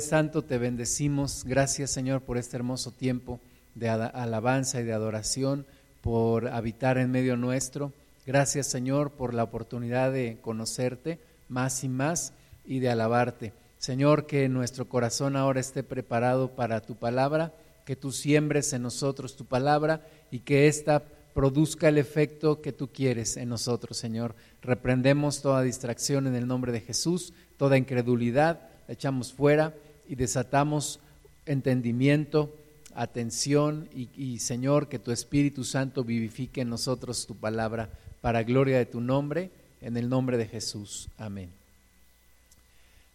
Santo, te bendecimos. Gracias, Señor, por este hermoso tiempo de alabanza y de adoración, por habitar en medio nuestro. Gracias, Señor, por la oportunidad de conocerte más y más y de alabarte. Señor, que nuestro corazón ahora esté preparado para tu palabra, que tú siembres en nosotros tu palabra y que ésta produzca el efecto que tú quieres en nosotros, Señor. Reprendemos toda distracción en el nombre de Jesús, toda incredulidad, la echamos fuera y desatamos entendimiento, atención y, Señor, que tu Espíritu Santo vivifique en nosotros tu palabra para gloria de tu nombre, en el nombre de Jesús. Amén.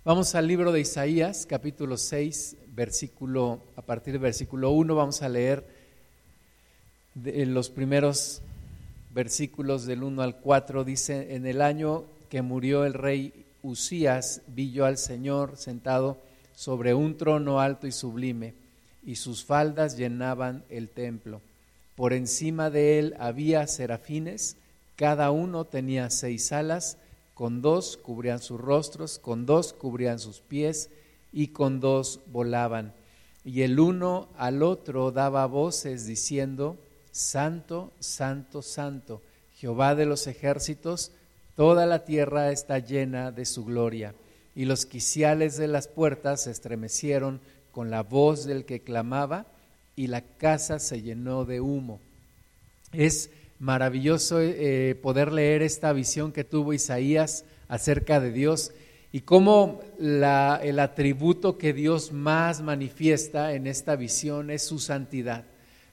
Vamos al libro de Isaías, capítulo 6, versículo, a partir del versículo 1, vamos a leer los primeros versículos del 1 al 4. Dice, en el año que murió el rey Usías, vi yo al Señor sentado sobre un trono alto y sublime, y sus faldas llenaban el templo. Por encima de él había serafines, cada uno tenía seis alas, con dos cubrían sus rostros, con dos cubrían sus pies, y con dos volaban. Y el uno al otro daba voces diciendo, Santo, Santo, Santo, Jehová de los ejércitos, toda la tierra está llena de su gloria y los quiciales de las puertas se estremecieron con la voz del que clamaba y la casa se llenó de humo. Es maravilloso eh, poder leer esta visión que tuvo Isaías acerca de Dios y cómo la, el atributo que Dios más manifiesta en esta visión es su santidad.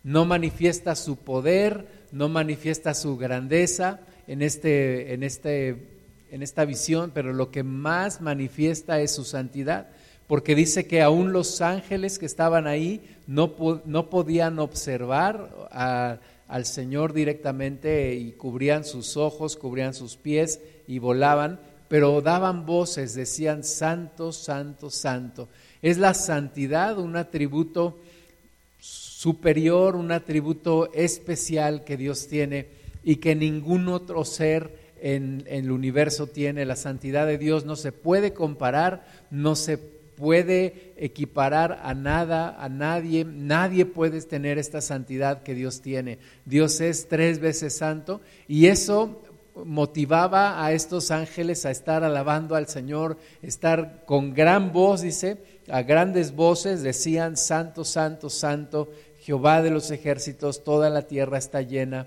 No manifiesta su poder, no manifiesta su grandeza en, este, en este en esta visión, pero lo que más manifiesta es su santidad, porque dice que aún los ángeles que estaban ahí no, no podían observar al Señor directamente y cubrían sus ojos, cubrían sus pies y volaban, pero daban voces, decían, Santo, Santo, Santo. Es la santidad un atributo superior, un atributo especial que Dios tiene y que ningún otro ser en, el universo tiene. La santidad de Dios no se puede comparar, no se puede equiparar a nada, a nadie. Nadie puede tener esta santidad que Dios tiene. Dios es tres veces santo y eso motivaba a estos ángeles a estar alabando al Señor, estar con gran voz, dice, a grandes voces decían, Santo, Santo, Santo, Jehová de los ejércitos, toda la tierra está llena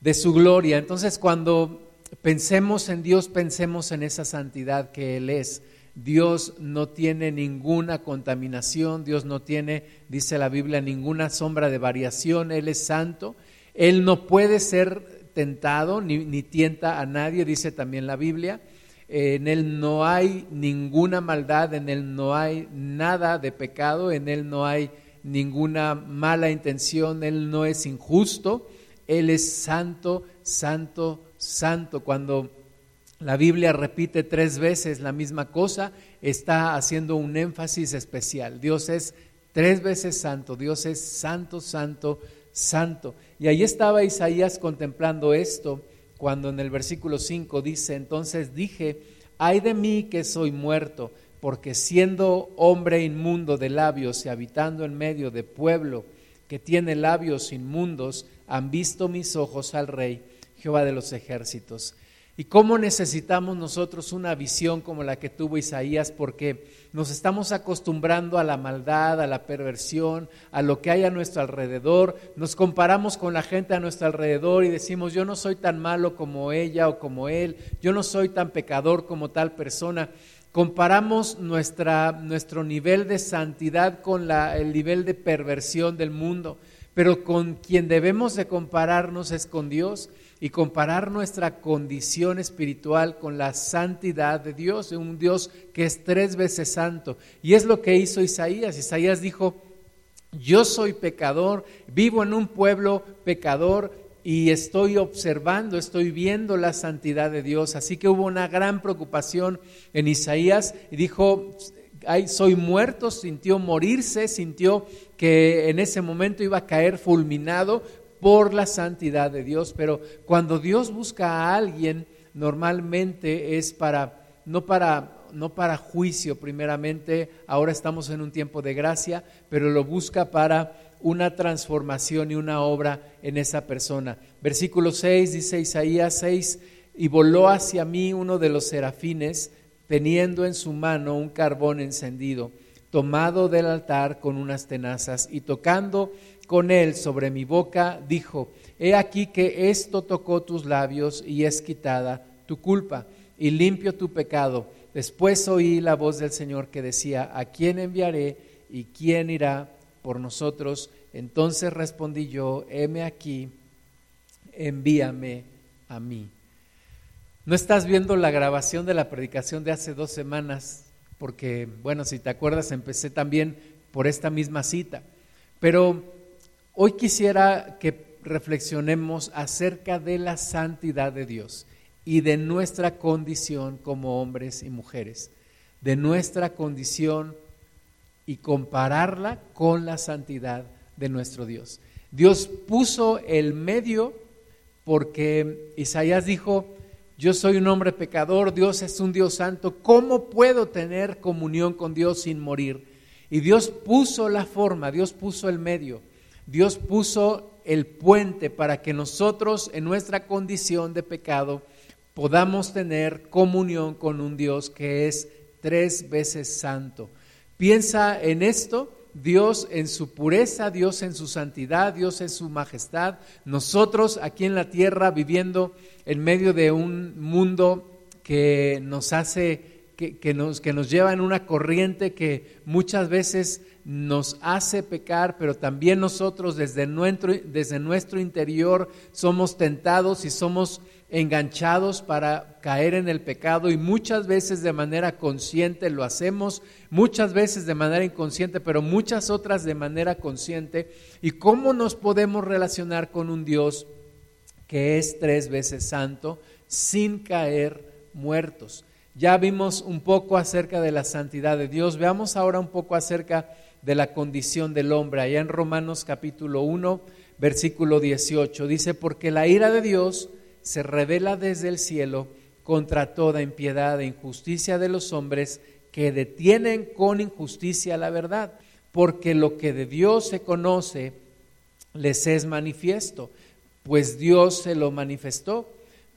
de su gloria. Entonces cuando pensemos en Dios, pensemos en esa santidad que Él es. Dios no tiene ninguna contaminación, Dios no tiene, dice la Biblia, ninguna sombra de variación, Él es santo, Él no puede ser tentado ni, ni tienta a nadie, dice también la Biblia. En Él no hay ninguna maldad, en Él no hay nada de pecado, en Él no hay ninguna mala intención, Él no es injusto, Él es santo, santo, santo. Cuando la Biblia repite tres veces la misma cosa, está haciendo un énfasis especial. Dios es tres veces santo, Dios es santo, santo, santo. Y ahí estaba Isaías contemplando esto cuando en el versículo 5 dice, entonces dije, ay de mí que soy muerto, porque siendo hombre inmundo de labios y habitando en medio de pueblo que tiene labios inmundos, han visto mis ojos al rey Jehová de los ejércitos. Y cómo necesitamos nosotros una visión como la que tuvo Isaías, porque nos estamos acostumbrando a la maldad, a la perversión, a lo que hay a nuestro alrededor. Nos comparamos con la gente a nuestro alrededor y decimos, yo no soy tan malo como ella o como él, yo no soy tan pecador como tal persona. Comparamos nuestra, nuestro nivel de santidad con la, el nivel de perversión del mundo, pero con quien debemos de compararnos es con Dios y comparar nuestra condición espiritual con la santidad de Dios, de un Dios que es tres veces santo. Y es lo que hizo Isaías. Isaías dijo, yo soy pecador, vivo en un pueblo pecador y estoy observando, estoy viendo la santidad de Dios. Así que hubo una gran preocupación en Isaías y dijo, Ay, soy muerto, sintió morirse, sintió que en ese momento iba a caer fulminado por la santidad de Dios, pero cuando Dios busca a alguien, normalmente es para, no para no para juicio primeramente, ahora estamos en un tiempo de gracia, pero lo busca para una transformación y una obra en esa persona. Versículo 6 dice Isaías 6, y voló hacia mí uno de los serafines, teniendo en su mano un carbón encendido, tomado del altar con unas tenazas, y tocando con él sobre mi boca, dijo, He aquí que esto tocó tus labios y es quitada tu culpa y limpio tu pecado. Después oí la voz del Señor que decía, ¿a quién enviaré y quién irá por nosotros? Entonces respondí yo, heme aquí, envíame a mí. No estás viendo la grabación de la predicación de hace dos semanas, porque, bueno, si te acuerdas, empecé también por esta misma cita. Pero hoy quisiera que reflexionemos acerca de la santidad de Dios y de nuestra condición como hombres y mujeres, de nuestra condición y compararla con la santidad de nuestro Dios. Dios puso el medio porque Isaías dijo, yo soy un hombre pecador, Dios es un Dios santo, ¿cómo puedo tener comunión con Dios sin morir? Y Dios puso la forma, Dios puso el medio, Dios puso el puente para que nosotros en nuestra condición de pecado podamos tener comunión con un Dios que es tres veces santo. Piensa en esto, Dios en su pureza, Dios en su santidad, Dios en su majestad, nosotros aquí en la tierra viviendo en medio de un mundo que nos hace que, nos, que nos lleva en una corriente que muchas veces nos hace pecar, pero también nosotros desde nuestro, desde nuestro interior somos tentados y somos enganchados para caer en el pecado y muchas veces de manera consciente lo hacemos, muchas veces de manera inconsciente, pero muchas otras de manera consciente. ¿Y cómo nos podemos relacionar con un Dios que es tres veces santo sin caer muertos? Ya vimos un poco acerca de la santidad de Dios, veamos ahora un poco acerca de la condición del hombre. Allá en Romanos capítulo 1, versículo 18, dice, porque la ira de Dios se revela desde el cielo contra toda impiedad e injusticia de los hombres que detienen con injusticia la verdad, porque lo que de Dios se conoce les es manifiesto, pues Dios se lo manifestó,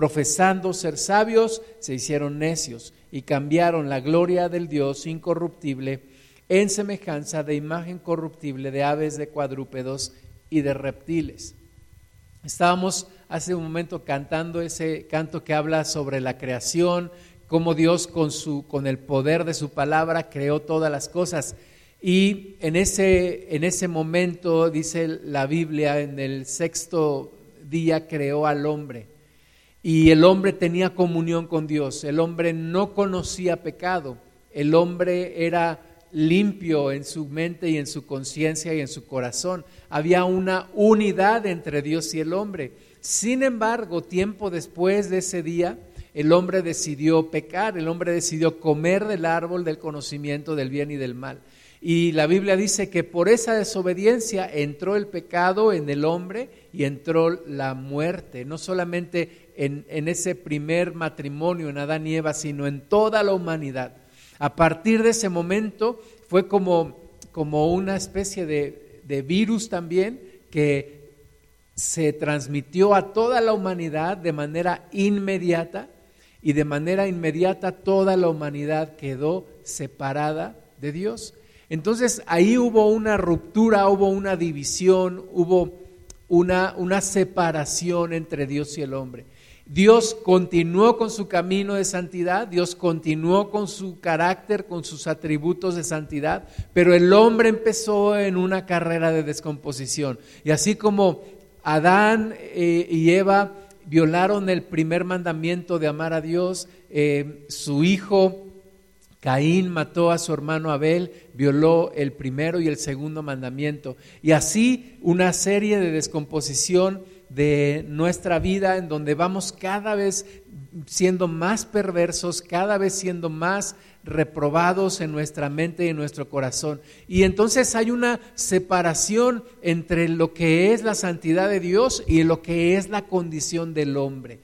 Profesando ser sabios, se hicieron necios y cambiaron la gloria del Dios incorruptible en semejanza de imagen corruptible de aves, de cuadrúpedos y de reptiles. Estábamos hace un momento cantando ese canto que habla sobre la creación, cómo Dios con, su, con el poder de su palabra creó todas las cosas. Y en ese, en ese momento, dice la Biblia, en el sexto día creó al hombre. Y el hombre tenía comunión con Dios, el hombre no conocía pecado, el hombre era limpio en su mente y en su conciencia y en su corazón. Había una unidad entre Dios y el hombre. Sin embargo, tiempo después de ese día, el hombre decidió pecar, el hombre decidió comer del árbol del conocimiento del bien y del mal. Y la Biblia dice que por esa desobediencia entró el pecado en el hombre y entró la muerte, no solamente en, ese primer matrimonio en Adán y Eva, sino en toda la humanidad. A partir de ese momento fue como, como una especie de, de virus también que se transmitió a toda la humanidad de manera inmediata y de manera inmediata toda la humanidad quedó separada de Dios. Entonces ahí hubo una ruptura, hubo una división, hubo una, una separación entre Dios y el hombre. Dios continuó con su camino de santidad, Dios continuó con su carácter, con sus atributos de santidad, pero el hombre empezó en una carrera de descomposición. Y así como Adán eh, y Eva violaron el primer mandamiento de amar a Dios, eh, su hijo Caín mató a su hermano Abel, violó el primero y el segundo mandamiento. Y así una serie de descomposición de nuestra vida en donde vamos cada vez siendo más perversos, cada vez siendo más reprobados en nuestra mente y en nuestro corazón. Y entonces hay una separación entre lo que es la santidad de Dios y lo que es la condición del hombre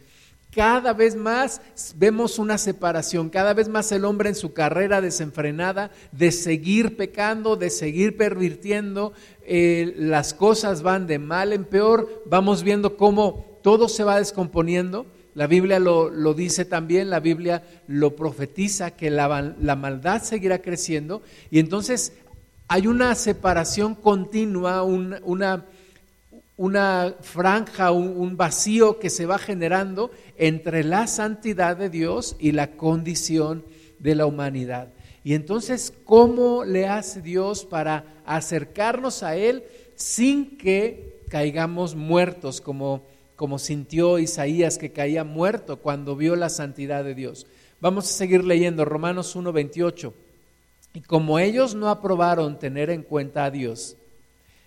cada vez más vemos una separación, cada vez más el hombre en su carrera desenfrenada de seguir pecando, de seguir pervirtiendo, eh, las cosas van de mal en peor, vamos viendo cómo todo se va descomponiendo. La Biblia lo, dice también, la Biblia lo profetiza, que la, la maldad seguirá creciendo y entonces hay una separación continua, una una franja, un, vacío que se va generando entre la santidad de Dios y la condición de la humanidad. Y entonces, ¿cómo le hace Dios para acercarnos a Él sin que caigamos muertos, como, como sintió Isaías que caía muerto cuando vio la santidad de Dios? Vamos a seguir leyendo Romanos 1.28. Y como ellos no aprobaron tener en cuenta a Dios,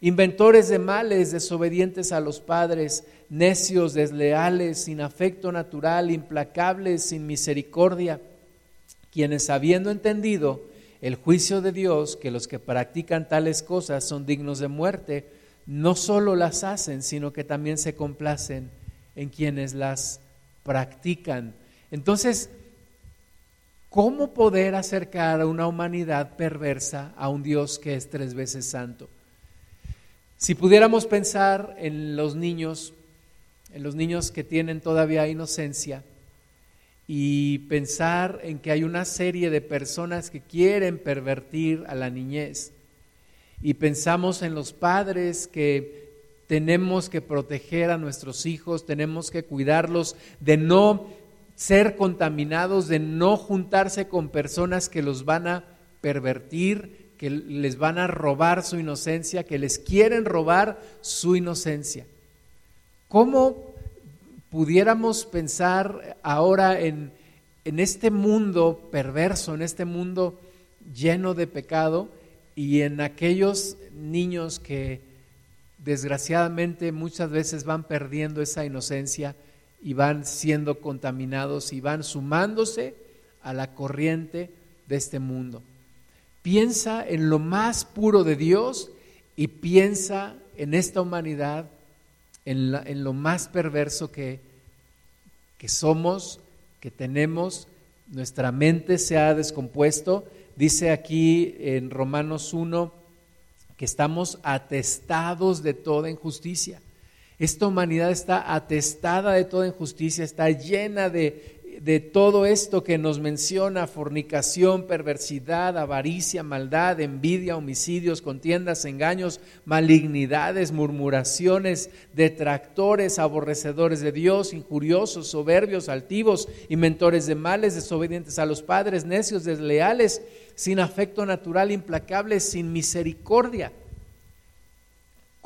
inventores de males, desobedientes a los padres, necios, desleales, sin afecto natural, implacables, sin misericordia, quienes habiendo entendido el juicio de Dios, que los que practican tales cosas son dignos de muerte, no solo las hacen, sino que también se complacen en quienes las practican. Entonces, ¿cómo poder acercar a una humanidad perversa a un Dios que es tres veces santo? Si pudiéramos pensar en los niños, en los niños que tienen todavía inocencia, y pensar en que hay una serie de personas que quieren pervertir a la niñez, y pensamos en los padres que tenemos que proteger a nuestros hijos, tenemos que cuidarlos de no ser contaminados, de no juntarse con personas que los van a pervertir, que les van a robar su inocencia, que les quieren robar su inocencia. ¿Cómo pudiéramos pensar ahora en, en este mundo perverso, en este mundo lleno de pecado y en aquellos niños que desgraciadamente muchas veces van perdiendo esa inocencia y van siendo contaminados y van sumándose a la corriente de este mundo? Piensa en lo más puro de Dios y piensa en esta humanidad, en, lo más perverso que, que somos, que tenemos. Nuestra mente se ha descompuesto. Dice aquí en Romanos 1 que estamos atestados de toda injusticia. Esta humanidad está atestada de toda injusticia, está llena de de todo esto que nos menciona, fornicación, perversidad, avaricia, maldad, envidia, homicidios, contiendas, engaños, malignidades, murmuraciones, detractores, aborrecedores de Dios, injuriosos, soberbios, altivos, inventores de males, desobedientes a los padres, necios, desleales, sin afecto natural, implacables, sin misericordia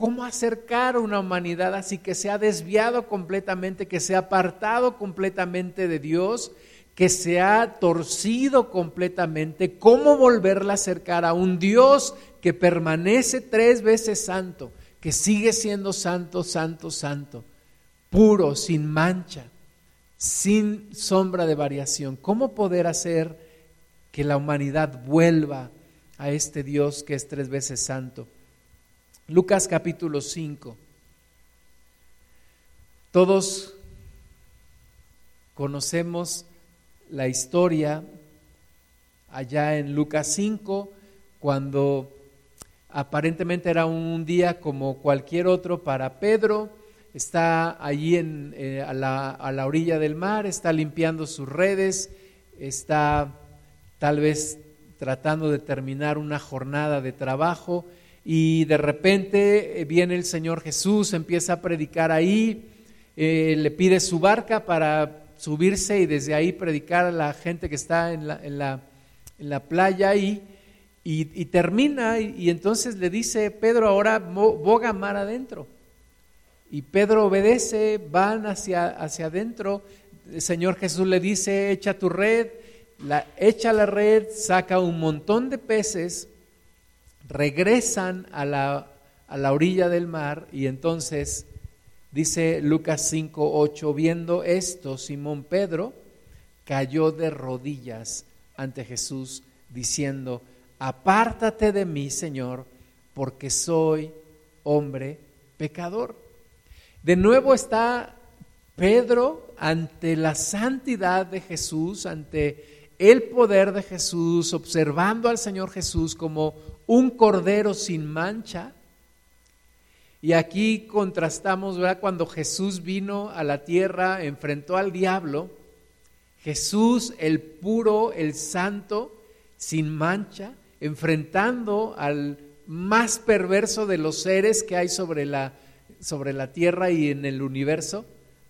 cómo acercar a una humanidad así que se ha desviado completamente, que se ha apartado completamente de Dios, que se ha torcido completamente, cómo volverla a acercar a un Dios que permanece tres veces santo, que sigue siendo santo, santo, santo, puro, sin mancha, sin sombra de variación. ¿Cómo poder hacer que la humanidad vuelva a este Dios que es tres veces santo? Lucas capítulo 5. Todos conocemos la historia allá en Lucas 5, cuando aparentemente era un día como cualquier otro para Pedro, está allí en, eh, a, la, a la orilla del mar, está limpiando sus redes, está tal vez tratando de terminar una jornada de trabajo y de repente eh, viene el Señor Jesús, empieza a predicar ahí, eh, le pide su barca para subirse y desde ahí predicar a la gente que está en la, en la, en la playa y, y, termina y, entonces le dice Pedro ahora boga mar adentro. Y Pedro obedece, van hacia, hacia adentro, el Señor Jesús le dice, echa tu red, echa la red, saca un montón de peces, regresan a la, a la orilla del mar y entonces dice Lucas 5, 8, viendo esto, Simón Pedro cayó de rodillas ante Jesús diciendo, apártate de mí, Señor, porque soy hombre pecador. De nuevo está Pedro ante la santidad de Jesús, ante el poder de Jesús, observando al Señor Jesús como un cordero sin mancha. Y aquí contrastamos, ¿verdad? Cuando Jesús vino a la tierra, enfrentó al diablo, Jesús, el puro, el santo, sin mancha, enfrentando al más perverso de los seres que hay sobre la, sobre la tierra y en el universo,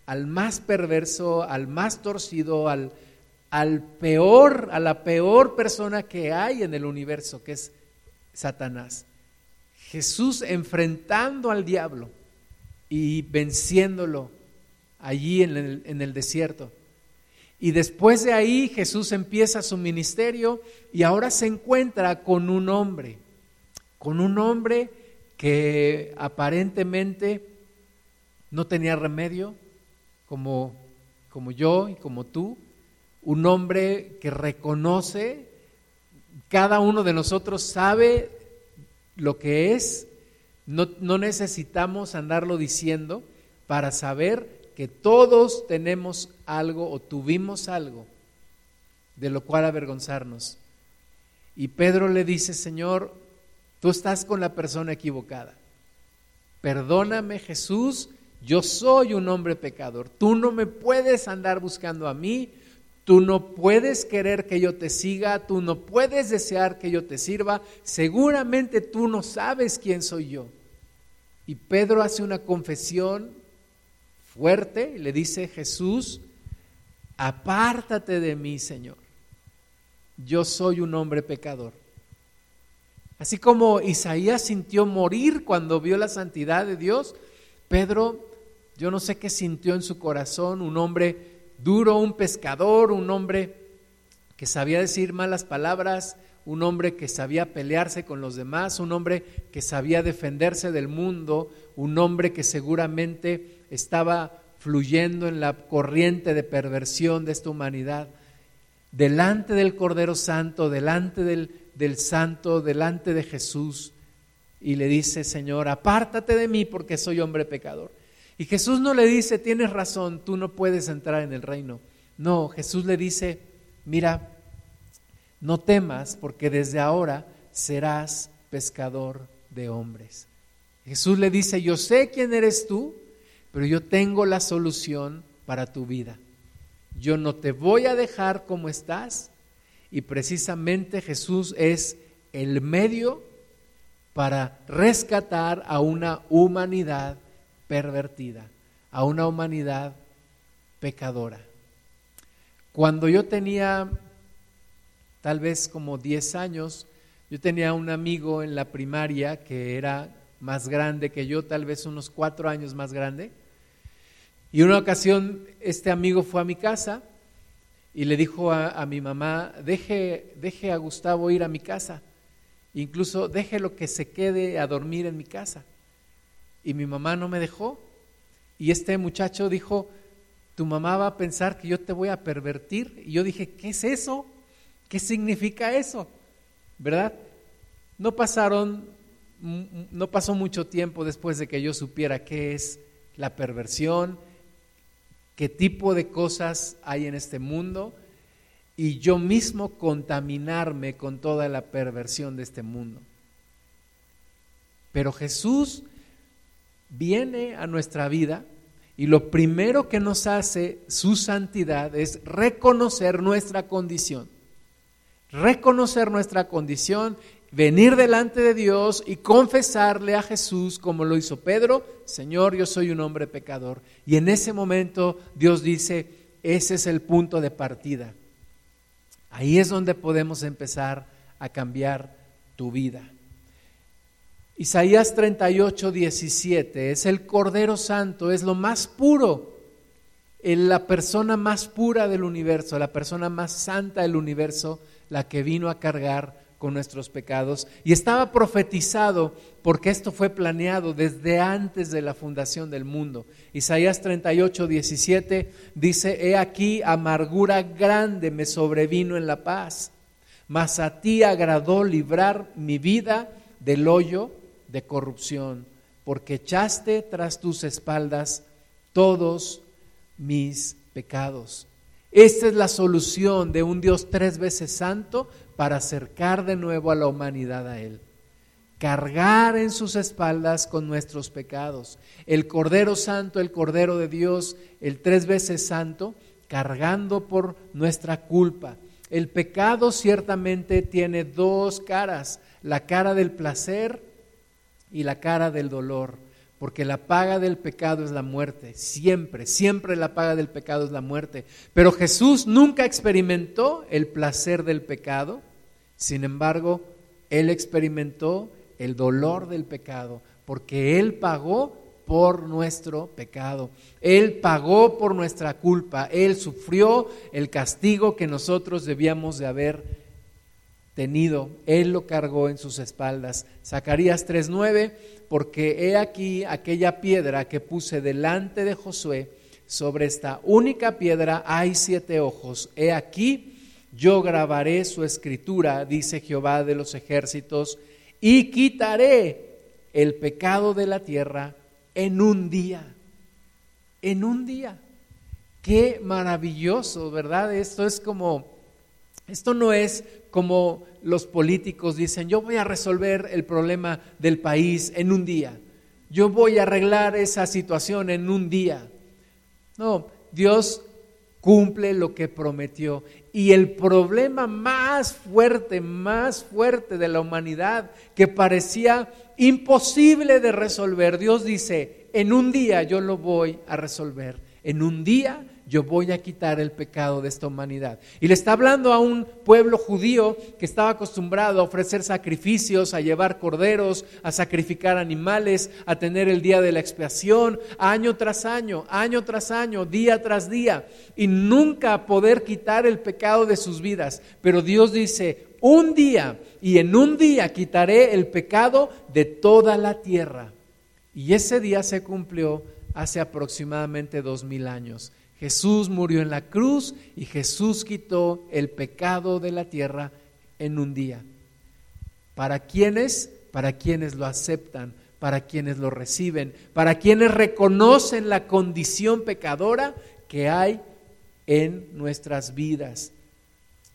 al más perverso, al más torcido, al, al peor, a la peor persona que hay en el universo, que es Satanás. Jesús enfrentando al diablo y venciéndolo allí en el, desierto. Y después de ahí Jesús empieza su ministerio y ahora se encuentra con un hombre, con un hombre que aparentemente no tenía remedio, como, como yo y como tú, un hombre que reconoce, cada uno de nosotros sabe lo que es, no, no necesitamos andarlo diciendo para saber que todos tenemos algo o tuvimos algo de lo cual avergonzarnos. Y Pedro le dice, Señor, tú estás con la persona equivocada. Perdóname Jesús, yo soy un hombre pecador. Tú no me puedes andar buscando a mí, tú no puedes querer que yo te siga, tú no puedes desear que yo te sirva, seguramente tú no sabes quién soy yo. Y Pedro hace una confesión fuerte le dice, Jesús, apártate de mí, Señor. Yo soy un hombre pecador. Así como Isaías sintió morir cuando vio la santidad de Dios, Pedro, yo no sé qué sintió en su corazón, un hombre duro, un pescador, un hombre que sabía decir malas palabras, un hombre que sabía pelearse con los demás, un hombre que sabía defenderse del mundo, un hombre que seguramente estaba fluyendo en la corriente de perversión de esta humanidad, delante del Cordero Santo, delante del, del Santo, delante de Jesús, y le dice, Señor, apártate de mí porque soy hombre pecador. Y Jesús no le dice, tienes razón, tú no puedes entrar en el reino. No, Jesús le dice, mira, no temas porque desde ahora serás pescador de hombres. Jesús le dice, yo sé quién eres tú, pero yo tengo la solución para tu vida. Yo no te voy a dejar como estás y precisamente Jesús es el medio para rescatar a una humanidad pervertida, a una humanidad pecadora. Cuando yo tenía tal vez como 10 años, yo tenía un amigo en la primaria que era más grande que yo, tal vez unos cuatro años más grande, y una ocasión este amigo fue a mi casa y le dijo a, mi mamá, deje, deje a Gustavo ir a mi casa, incluso déjelo que se quede a dormir en mi casa. Y mi mamá no me dejó. Y este muchacho dijo, tu mamá va a pensar que yo te voy a pervertir. Y yo dije, ¿qué es eso? ¿Qué significa eso? ¿Verdad? No pasaron, no pasó mucho tiempo después de que yo supiera qué es la perversión, qué tipo de cosas hay en este mundo y yo mismo contaminarme con toda la perversión de este mundo. Pero Jesús viene a nuestra vida y lo primero que nos hace su santidad es reconocer nuestra condición. Reconocer nuestra condición, venir delante de Dios y confesarle a Jesús como lo hizo Pedro, Señor, yo soy un hombre pecador. Y en ese momento Dios dice, ese es el punto de partida. Ahí es donde podemos empezar a cambiar tu vida. Isaías 38, 17 es el Cordero Santo, es lo más puro, la persona más pura del universo, la persona más santa del universo, la que vino a cargar con nuestros pecados. Y estaba profetizado porque esto fue planeado desde antes de la fundación del mundo. Isaías 38, 17 dice, He aquí, amargura grande me sobrevino en la paz, mas a ti agradó librar mi vida del hoyo de corrupción, porque echaste tras tus espaldas todos mis pecados. Esta es la solución de un Dios tres veces santo para acercar de nuevo a la humanidad a Él. Cargar en sus espaldas con nuestros pecados. El Cordero Santo, el Cordero de Dios, el tres veces santo, cargando por nuestra culpa. El pecado ciertamente tiene dos caras, la cara del placer y la cara del dolor, porque la paga del pecado es la muerte, siempre, siempre la paga del pecado es la muerte. Pero Jesús nunca experimentó el placer del pecado, sin embargo, Él experimentó el dolor del pecado, porque Él pagó por nuestro pecado. Él pagó por nuestra culpa. Él sufrió el castigo que nosotros debíamos de haber tenido. Él lo cargó en sus espaldas. Zacarías 3:9, porque he aquí aquella piedra que puse delante de Josué, sobre esta única piedra hay siete ojos. He aquí yo grabaré su escritura, dice Jehová de los ejércitos, y quitaré el pecado de la tierra en un día. En un día. Qué maravilloso, ¿verdad? Esto es como, esto no es como los políticos dicen, yo voy a resolver el problema del país en un día. Yo voy a arreglar esa situación en un día. No, Dios cumple lo que prometió. Y el problema más fuerte, más fuerte de la humanidad, que parecía imposible de resolver, Dios dice, en un día yo lo voy a resolver. En un día yo voy a quitar el pecado de esta humanidad. Y le está hablando a un pueblo judío que estaba acostumbrado a ofrecer sacrificios, a llevar corderos, a sacrificar animales, a tener el día de la expiación, año tras año, año tras año, día tras día, y nunca poder quitar el pecado de sus vidas. Pero Dios dice, un día, y en un día quitaré el pecado de toda la tierra. Y ese día se cumplió hace aproximadamente dos mil años. Jesús murió en la cruz y Jesús quitó el pecado de la tierra en un día. ¿Para quiénes? Para quienes lo aceptan, para quienes lo reciben, para quienes reconocen la condición pecadora que hay en nuestras vidas.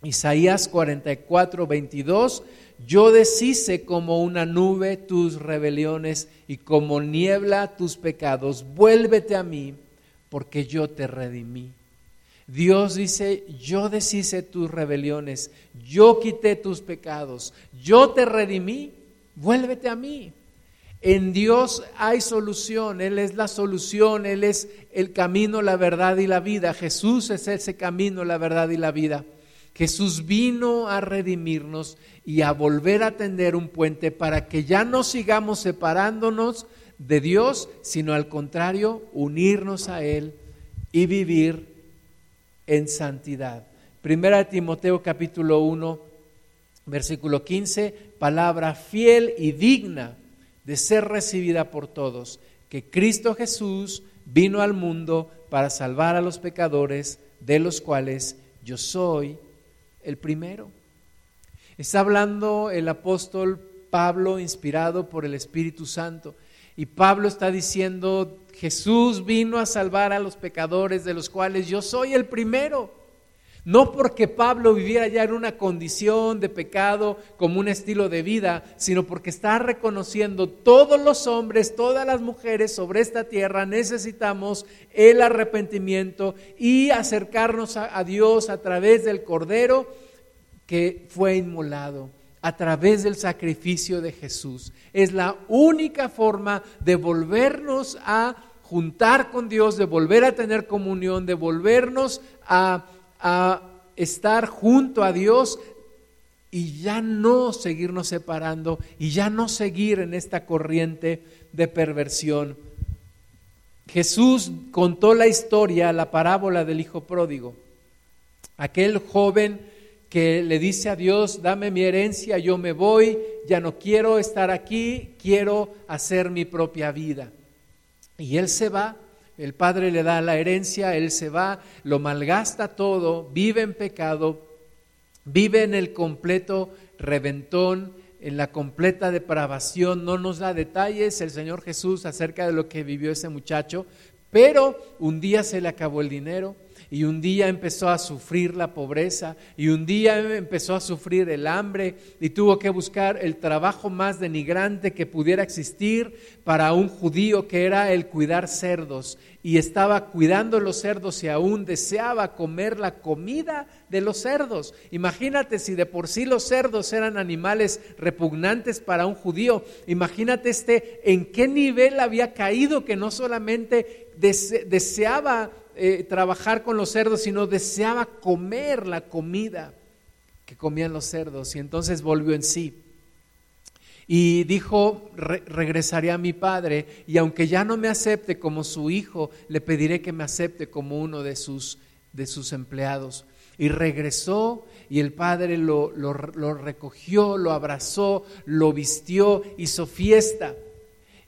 Isaías 44, 22, yo deshice como una nube tus rebeliones y como niebla tus pecados. Vuélvete a mí porque yo te redimí. Dios dice, yo deshice tus rebeliones, yo quité tus pecados, yo te redimí, vuélvete a mí. En Dios hay solución, Él es la solución, Él es el camino, la verdad y la vida. Jesús es ese camino, la verdad y la vida. Jesús vino a redimirnos y a volver a tender un puente para que ya no sigamos separándonos de Dios, sino al contrario, unirnos a Él y vivir en santidad. Primera de Timoteo capítulo 1, versículo 15, palabra fiel y digna de ser recibida por todos, que Cristo Jesús vino al mundo para salvar a los pecadores, de los cuales yo soy el primero. Está hablando el apóstol Pablo, inspirado por el Espíritu Santo. Y Pablo está diciendo, Jesús vino a salvar a los pecadores de los cuales yo soy el primero. No porque Pablo viviera ya en una condición de pecado como un estilo de vida, sino porque está reconociendo todos los hombres, todas las mujeres sobre esta tierra necesitamos el arrepentimiento y acercarnos a, Dios a través del Cordero que fue inmolado. A través del sacrificio de Jesús. Es la única forma de volvernos a juntar con Dios, de volver a tener comunión, de volvernos a, a estar junto a Dios y ya no seguirnos separando y ya no seguir en esta corriente de perversión. Jesús contó la historia, la parábola del hijo pródigo. Aquel joven que le dice a Dios, dame mi herencia, yo me voy, ya no quiero estar aquí, quiero hacer mi propia vida. Y él se va, el padre le da la herencia, él se va, lo malgasta todo, vive en pecado, vive en el completo reventón, en la completa depravación, no nos da detalles el Señor Jesús acerca de lo que vivió ese muchacho, pero un día se le acabó el dinero, y un día empezó a sufrir la pobreza y un día empezó a sufrir el hambre y tuvo que buscar el trabajo más denigrante que pudiera existir para un judío que era el cuidar cerdos y estaba cuidando los cerdos y aún deseaba comer la comida de los cerdos. Imagínate si de por sí los cerdos eran animales repugnantes para un judío, imagínate este en qué nivel había caído que no solamente deseaba eh, trabajar con los cerdos, sino deseaba comer la comida que comían los cerdos. Y entonces volvió en sí. Y dijo, regresaré a mi padre y aunque ya no me acepte como su hijo, le pediré que me acepte como uno de sus, de sus empleados. Y regresó y el padre lo, lo, lo recogió, lo abrazó, lo vistió, hizo fiesta.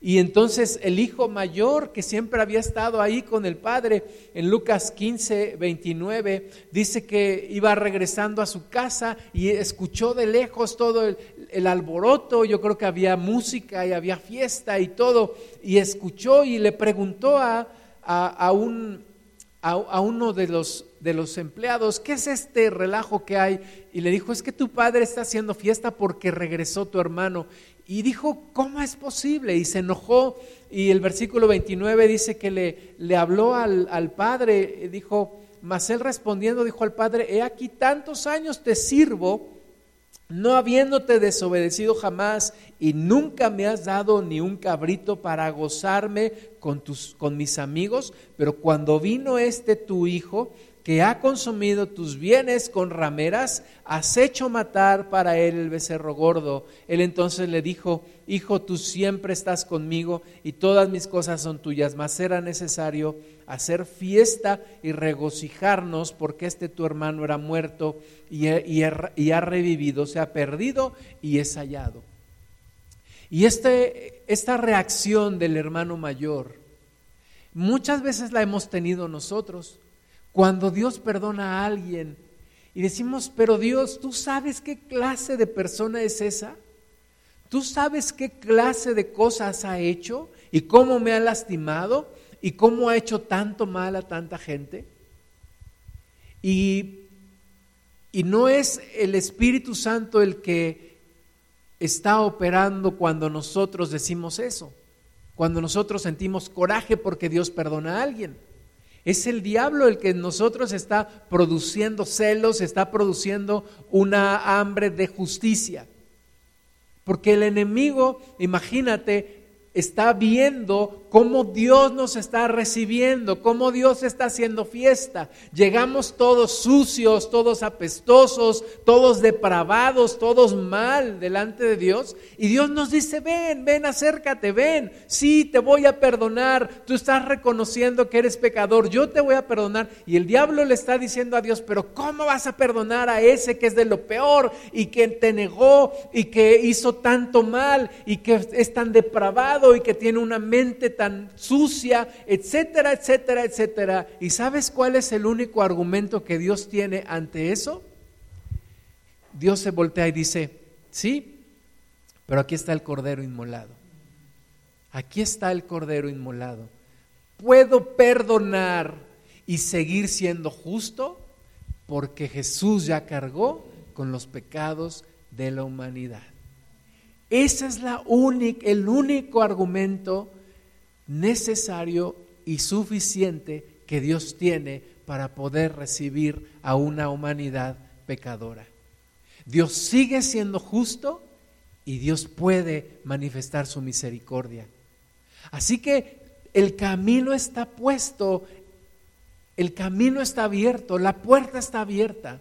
Y entonces el hijo mayor que siempre había estado ahí con el padre, en Lucas 15, 29, dice que iba regresando a su casa y escuchó de lejos todo el, alboroto, yo creo que había música y había fiesta y todo, y escuchó y le preguntó a, a, un, a, uno de los, de los empleados, ¿qué es este relajo que hay? Y le dijo, es que tu padre está haciendo fiesta porque regresó tu hermano. Y dijo, ¿cómo es posible? Y se enojó. Y el versículo 29 dice que le, le habló al, al padre, dijo, mas él respondiendo dijo al padre, he aquí tantos años te sirvo, no habiéndote desobedecido jamás, y nunca me has dado ni un cabrito para gozarme con, tus, con mis amigos, pero cuando vino este tu hijo, que ha consumido tus bienes con rameras, has hecho matar para él el becerro gordo. Él entonces le dijo, Hijo, tú siempre estás conmigo y todas mis cosas son tuyas, mas era necesario hacer fiesta y regocijarnos porque este tu hermano era muerto y, ha revivido, se ha perdido y es hallado. Y este, esta reacción del hermano mayor, muchas veces la hemos tenido nosotros. Cuando Dios perdona a alguien y decimos, pero Dios, ¿tú sabes qué clase de persona es esa? ¿Tú sabes qué clase de cosas ha hecho y cómo me ha lastimado y cómo ha hecho tanto mal a tanta gente? Y, y no es el Espíritu Santo el que está operando cuando nosotros decimos eso, cuando nosotros sentimos coraje porque Dios perdona a alguien. Es el diablo el que en nosotros está produciendo celos, está produciendo una hambre de justicia. Porque el enemigo, imagínate, está viendo cómo Dios nos está recibiendo, cómo Dios está haciendo fiesta. Llegamos todos sucios, todos apestosos, todos depravados, todos mal delante de Dios. Y Dios nos dice, ven, ven, acércate, ven. Sí, te voy a perdonar. Tú estás reconociendo que eres pecador. Yo te voy a perdonar. Y el diablo le está diciendo a Dios, pero ¿cómo vas a perdonar a ese que es de lo peor y que te negó y que hizo tanto mal y que es tan depravado y que tiene una mente tan sucia, etcétera, etcétera, etcétera. ¿Y sabes cuál es el único argumento que Dios tiene ante eso? Dios se voltea y dice, sí, pero aquí está el cordero inmolado. Aquí está el cordero inmolado. Puedo perdonar y seguir siendo justo porque Jesús ya cargó con los pecados de la humanidad. Ese es la única, el único argumento necesario y suficiente que Dios tiene para poder recibir a una humanidad pecadora. Dios sigue siendo justo y Dios puede manifestar su misericordia. Así que el camino está puesto, el camino está abierto, la puerta está abierta.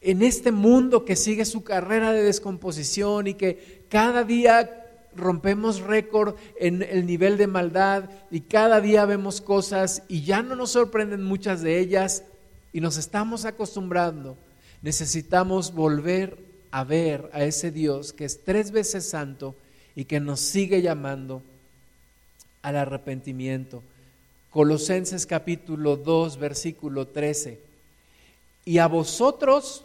En este mundo que sigue su carrera de descomposición y que cada día rompemos récord en el nivel de maldad y cada día vemos cosas y ya no nos sorprenden muchas de ellas y nos estamos acostumbrando. Necesitamos volver a ver a ese Dios que es tres veces santo y que nos sigue llamando al arrepentimiento. Colosenses capítulo 2, versículo 13. Y a vosotros,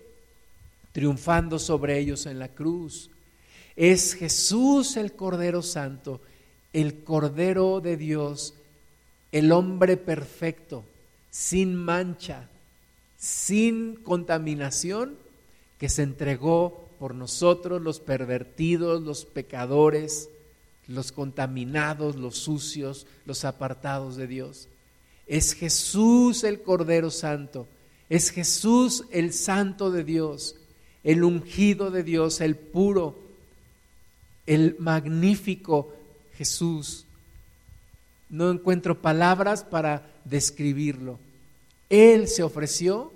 triunfando sobre ellos en la cruz. Es Jesús el Cordero Santo, el Cordero de Dios, el hombre perfecto, sin mancha, sin contaminación, que se entregó por nosotros los pervertidos, los pecadores, los contaminados, los sucios, los apartados de Dios. Es Jesús el Cordero Santo, es Jesús el Santo de Dios el ungido de Dios, el puro, el magnífico Jesús. No encuentro palabras para describirlo. Él se ofreció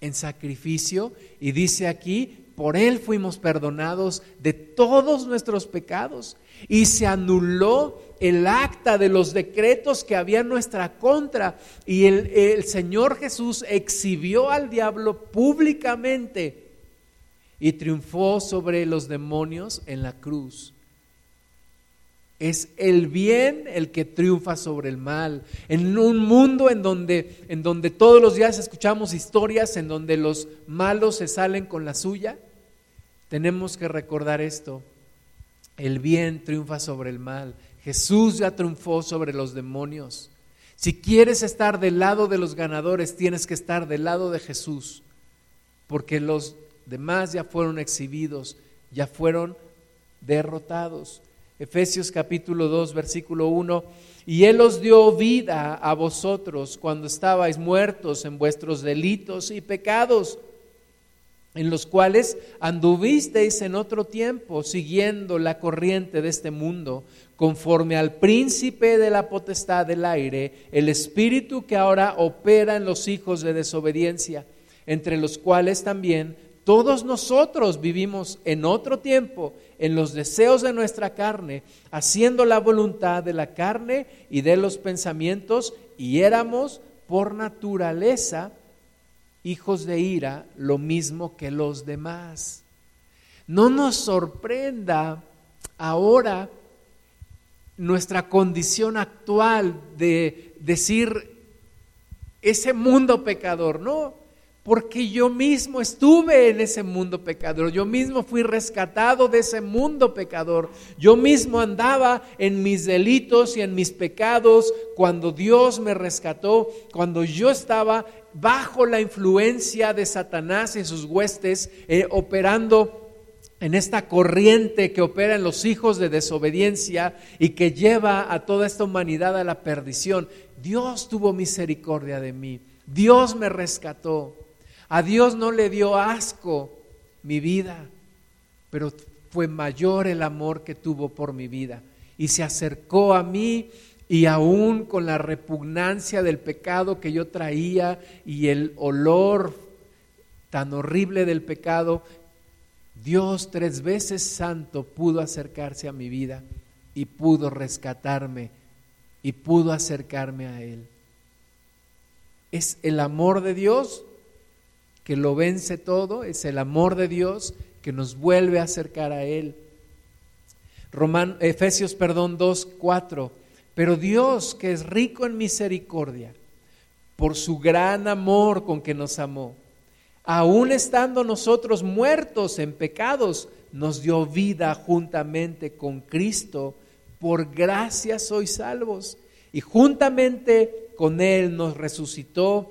en sacrificio y dice aquí, por Él fuimos perdonados de todos nuestros pecados y se anuló el acta de los decretos que había en nuestra contra y el, el Señor Jesús exhibió al diablo públicamente y triunfó sobre los demonios en la cruz. Es el bien el que triunfa sobre el mal. En un mundo en donde, en donde todos los días escuchamos historias en donde los malos se salen con la suya, tenemos que recordar esto. El bien triunfa sobre el mal. Jesús ya triunfó sobre los demonios. Si quieres estar del lado de los ganadores, tienes que estar del lado de Jesús, porque los demás ya fueron exhibidos, ya fueron derrotados. Efesios capítulo 2, versículo 1, y Él os dio vida a vosotros cuando estabais muertos en vuestros delitos y pecados, en los cuales anduvisteis en otro tiempo, siguiendo la corriente de este mundo, conforme al príncipe de la potestad del aire, el espíritu que ahora opera en los hijos de desobediencia, entre los cuales también todos nosotros vivimos en otro tiempo, en los deseos de nuestra carne, haciendo la voluntad de la carne y de los pensamientos, y éramos por naturaleza hijos de ira, lo mismo que los demás. No nos sorprenda ahora nuestra condición actual de decir ese mundo pecador, no porque yo mismo estuve en ese mundo pecador, yo mismo fui rescatado de ese mundo pecador, yo mismo andaba en mis delitos y en mis pecados cuando Dios me rescató, cuando yo estaba bajo la influencia de Satanás y sus huestes, eh, operando en esta corriente que opera en los hijos de desobediencia y que lleva a toda esta humanidad a la perdición. Dios tuvo misericordia de mí, Dios me rescató. A Dios no le dio asco mi vida, pero fue mayor el amor que tuvo por mi vida. Y se acercó a mí y aún con la repugnancia del pecado que yo traía y el olor tan horrible del pecado, Dios tres veces santo pudo acercarse a mi vida y pudo rescatarme y pudo acercarme a Él. Es el amor de Dios que lo vence todo, es el amor de Dios que nos vuelve a acercar a Él. Roman, Efesios, perdón, 2, 4. Pero Dios, que es rico en misericordia, por su gran amor con que nos amó, aun estando nosotros muertos en pecados, nos dio vida juntamente con Cristo. Por gracia sois salvos. Y juntamente con Él nos resucitó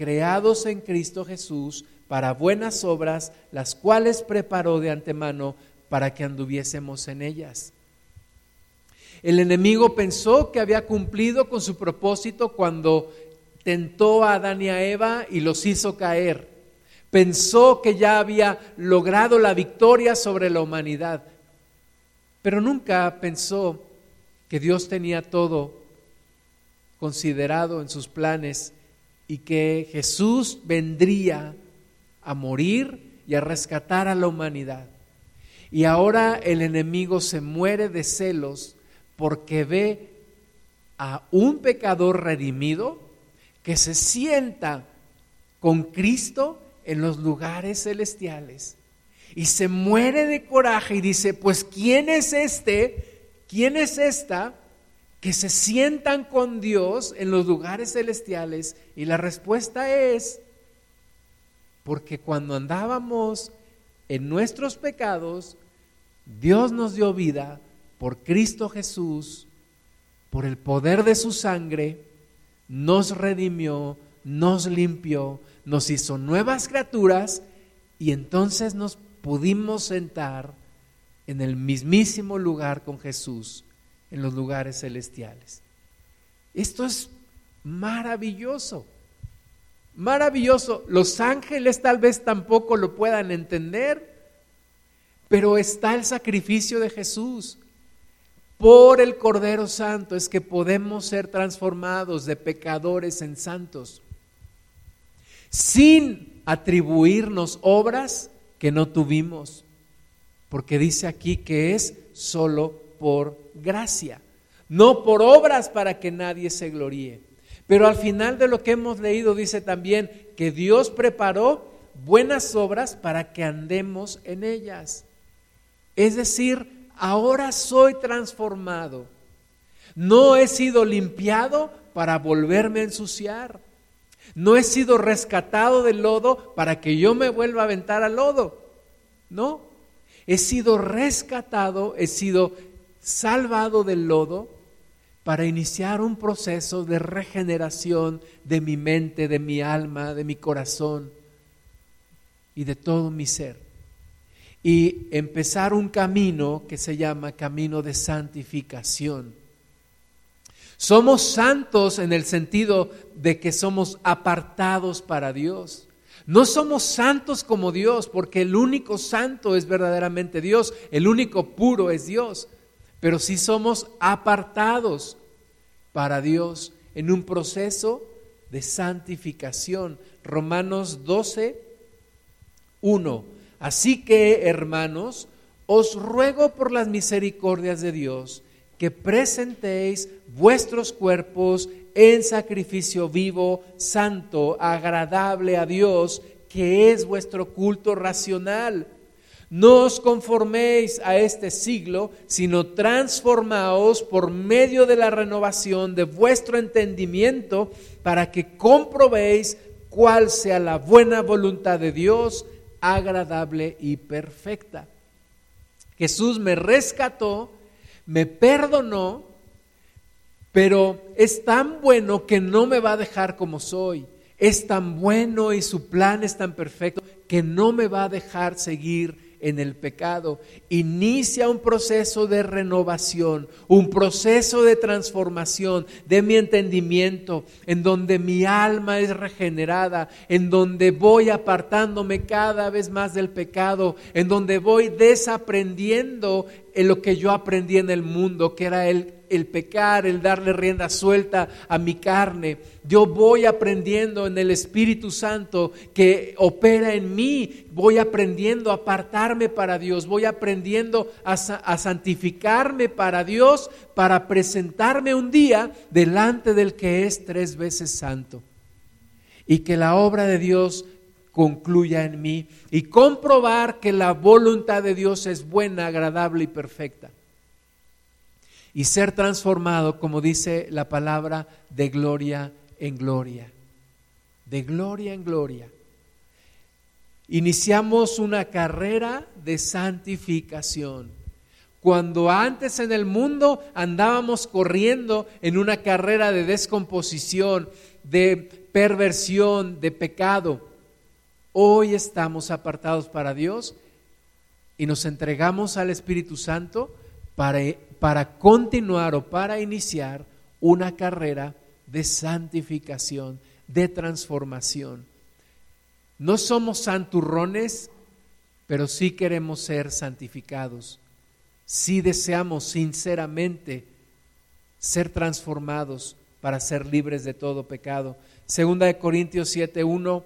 creados en Cristo Jesús para buenas obras, las cuales preparó de antemano para que anduviésemos en ellas. El enemigo pensó que había cumplido con su propósito cuando tentó a Adán y a Eva y los hizo caer pensó que ya había logrado la victoria sobre la humanidad, pero nunca pensó que Dios tenía todo considerado en sus planes y que Jesús vendría a morir y a rescatar a la humanidad. Y ahora el enemigo se muere de celos porque ve a un pecador redimido que se sienta con Cristo en los lugares celestiales y se muere de coraje y dice, pues ¿quién es este? ¿Quién es esta? Que se sientan con Dios en los lugares celestiales. Y la respuesta es, porque cuando andábamos en nuestros pecados, Dios nos dio vida por Cristo Jesús, por el poder de su sangre, nos redimió, nos limpió, nos hizo nuevas criaturas y entonces nos pudimos sentar en el mismísimo lugar con Jesús, en los lugares celestiales. Esto es maravilloso, maravilloso. Los ángeles tal vez tampoco lo puedan entender, pero está el sacrificio de Jesús. Por el Cordero Santo es que podemos ser transformados de pecadores en santos sin atribuirnos obras que no tuvimos, porque dice aquí que es solo por gracia, no por obras para que nadie se gloríe. Pero al final de lo que hemos leído dice también que Dios preparó buenas obras para que andemos en ellas. Es decir, ahora soy transformado. No he sido limpiado para volverme a ensuciar. No he sido rescatado del lodo para que yo me vuelva a aventar al lodo. No, he sido rescatado, he sido salvado del lodo para iniciar un proceso de regeneración de mi mente, de mi alma, de mi corazón y de todo mi ser. Y empezar un camino que se llama camino de santificación somos santos en el sentido de que somos apartados para Dios. No somos santos como Dios, porque el único santo es verdaderamente Dios, el único puro es Dios, pero sí somos apartados para Dios en un proceso de santificación. Romanos 12, 1. Así que, hermanos, os ruego por las misericordias de Dios, que presentéis vuestros cuerpos en sacrificio vivo, santo, agradable a Dios, que es vuestro culto racional. No os conforméis a este siglo, sino transformaos por medio de la renovación de vuestro entendimiento para que comprobéis cuál sea la buena voluntad de Dios, agradable y perfecta. Jesús me rescató me perdonó, pero es tan bueno que no me va a dejar como soy. Es tan bueno y su plan es tan perfecto que no me va a dejar seguir en el pecado. Inicia un proceso de renovación, un proceso de transformación de mi entendimiento, en donde mi alma es regenerada, en donde voy apartándome cada vez más del pecado, en donde voy desaprendiendo en lo que yo aprendí en el mundo, que era el el pecar, el darle rienda suelta a mi carne. Yo voy aprendiendo en el Espíritu Santo que opera en mí, voy aprendiendo a apartarme para Dios, voy aprendiendo a, santificarme para Dios, para presentarme un día delante del que es tres veces santo. Y que la obra de Dios concluya en mí y comprobar que la voluntad de Dios es buena, agradable y perfecta. Y ser transformado, como dice la palabra, de gloria en gloria. De gloria en gloria. Iniciamos una carrera de santificación. Cuando antes en el mundo andábamos corriendo en una carrera de descomposición, de perversión, de pecado, Hoy estamos apartados para Dios y nos entregamos al Espíritu Santo para, para continuar o para iniciar una carrera de santificación, de transformación. No somos santurrones, pero sí queremos ser santificados. Sí deseamos sinceramente ser transformados para ser libres de todo pecado. Segunda de Corintios 7:1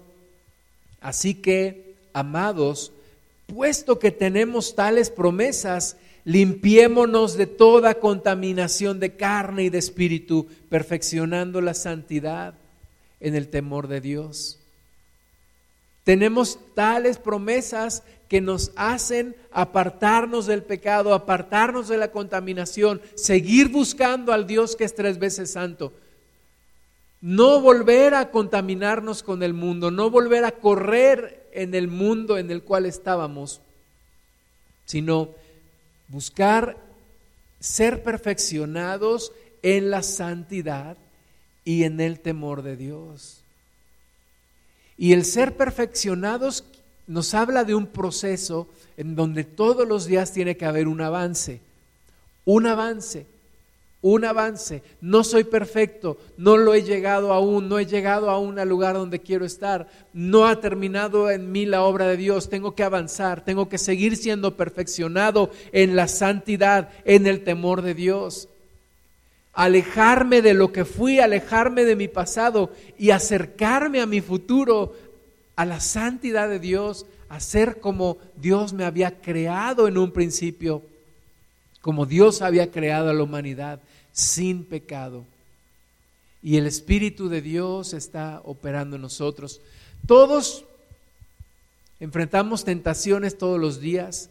Así que, amados, puesto que tenemos tales promesas, limpiémonos de toda contaminación de carne y de espíritu, perfeccionando la santidad en el temor de Dios. Tenemos tales promesas que nos hacen apartarnos del pecado, apartarnos de la contaminación, seguir buscando al Dios que es tres veces santo no volver a contaminarnos con el mundo, no volver a correr en el mundo en el cual estábamos, sino buscar ser perfeccionados en la santidad y en el temor de Dios. Y el ser perfeccionados nos habla de un proceso en donde todos los días tiene que haber un avance, un avance un avance. No soy perfecto, no lo he llegado aún, no he llegado aún al lugar donde quiero estar. No ha terminado en mí la obra de Dios. Tengo que avanzar, tengo que seguir siendo perfeccionado en la santidad, en el temor de Dios. Alejarme de lo que fui, alejarme de mi pasado y acercarme a mi futuro, a la santidad de Dios, a ser como Dios me había creado en un principio, como Dios había creado a la humanidad sin pecado. Y el Espíritu de Dios está operando en nosotros. Todos enfrentamos tentaciones todos los días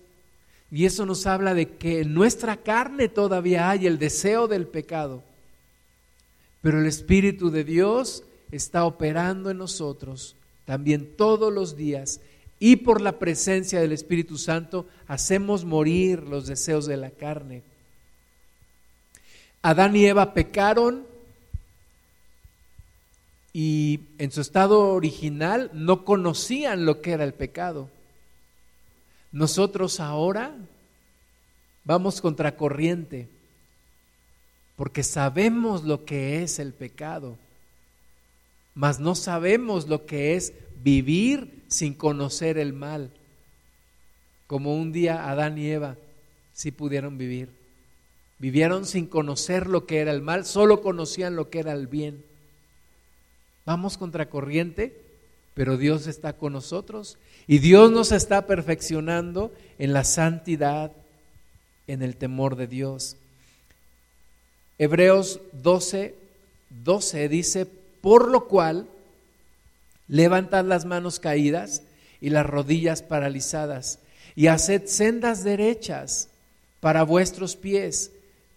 y eso nos habla de que en nuestra carne todavía hay el deseo del pecado. Pero el Espíritu de Dios está operando en nosotros también todos los días y por la presencia del Espíritu Santo hacemos morir los deseos de la carne Adán y Eva pecaron y en su estado original no conocían lo que era el pecado. Nosotros ahora vamos contracorriente porque sabemos lo que es el pecado, mas no sabemos lo que es vivir sin conocer el mal, como un día Adán y Eva sí pudieron vivir. Vivieron sin conocer lo que era el mal, solo conocían lo que era el bien. Vamos contracorriente, pero Dios está con nosotros y Dios nos está perfeccionando en la santidad, en el temor de Dios. Hebreos 12, 12 dice, por lo cual levantad las manos caídas y las rodillas paralizadas y haced sendas derechas para vuestros pies